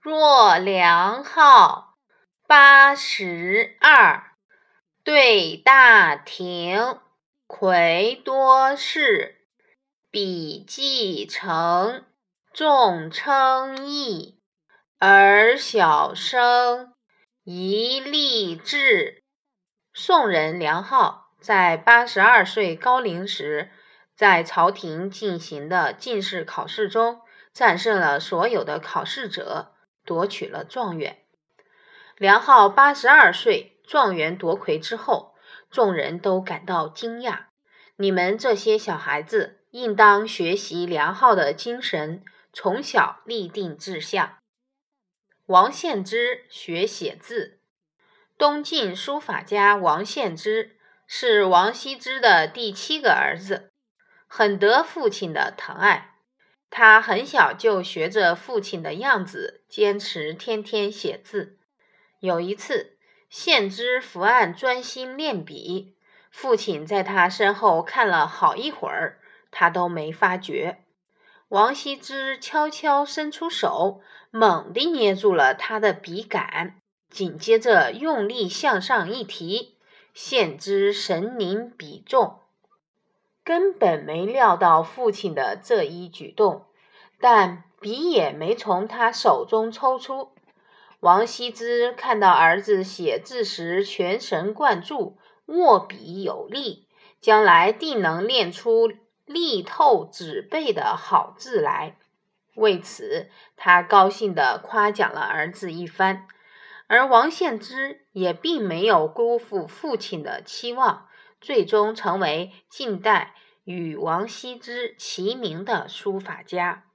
若梁浩八十二，对大庭，魁多士，笔记成，众称义，而小生一立志。宋人梁浩在八十二岁高龄时，在朝廷进行的进士考试中，战胜了所有的考试者。夺取了状元。梁浩八十二岁，状元夺魁之后，众人都感到惊讶。你们这些小孩子，应当学习梁浩的精神，从小立定志向。王献之学写字。东晋书法家王献之是王羲之的第七个儿子，很得父亲的疼爱。他很小就学着父亲的样子，坚持天天写字。有一次，献之伏案专心练笔，父亲在他身后看了好一会儿，他都没发觉。王羲之悄悄伸出手，猛地捏住了他的笔杆，紧接着用力向上一提，献之神灵笔重。根本没料到父亲的这一举动，但笔也没从他手中抽出。王羲之看到儿子写字时全神贯注，握笔有力，将来定能练出力透纸背的好字来。为此，他高兴地夸奖了儿子一番。而王献之也并没有辜负父亲的期望。最终成为近代与王羲之齐名的书法家。